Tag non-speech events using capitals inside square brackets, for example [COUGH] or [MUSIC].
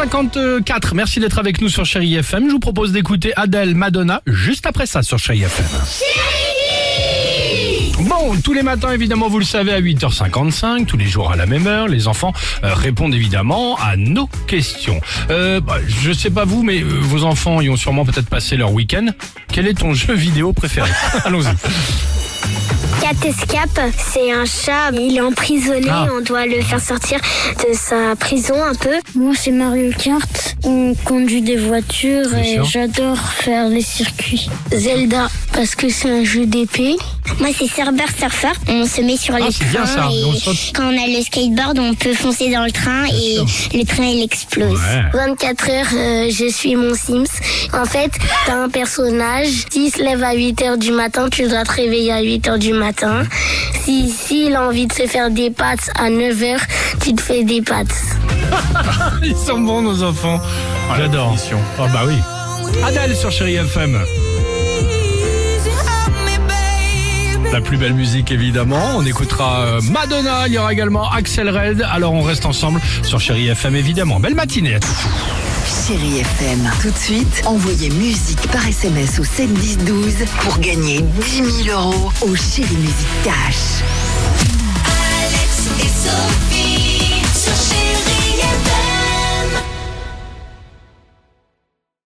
8h54, merci d'être avec nous sur Chéri FM. Je vous propose d'écouter Adèle Madonna juste après ça sur Chéri FM. Bon, tous les matins, évidemment, vous le savez, à 8h55, tous les jours à la même heure, les enfants euh, répondent évidemment à nos questions. Euh, bah, je sais pas vous, mais euh, vos enfants y ont sûrement peut-être passé leur week-end. Quel est ton jeu vidéo préféré? Allons-y. Cat Escape, c'est un chat, il est emprisonné, Ah. on doit le faire sortir de sa prison un peu. Moi, c'est Mario Kart. On conduit des voitures Bien et sûr. j'adore faire les circuits. Zelda, parce que c'est un jeu d'épée. Moi, c'est Cerber Surfer, on se met sur Ah, le bien train ça, et on saute. quand on a le skateboard, on peut foncer dans le train et le train, il explose. Ouais. 24 heures, euh, je suis mon Sims. En fait, t'as un personnage, s'il se lève à 8 heures du matin, tu dois te réveiller à 8 heures du matin. Si, s'il a envie de se faire des pâtes à 9 heures, tu te fais des pâtes. [LAUGHS] Ils sont bons, nos enfants. J'adore. Oh bah oui. Adèle sur Chéri FM. La plus belle musique évidemment, on écoutera euh, Madonna, il y aura également Axel Red, alors on reste ensemble sur Chéri FM évidemment. Belle matinée à tous. Chérie FM. Tout de suite, envoyez musique par SMS au 7 10 12 pour gagner 10 000 euros au Chérie Musique Cash. Alex et Sophie.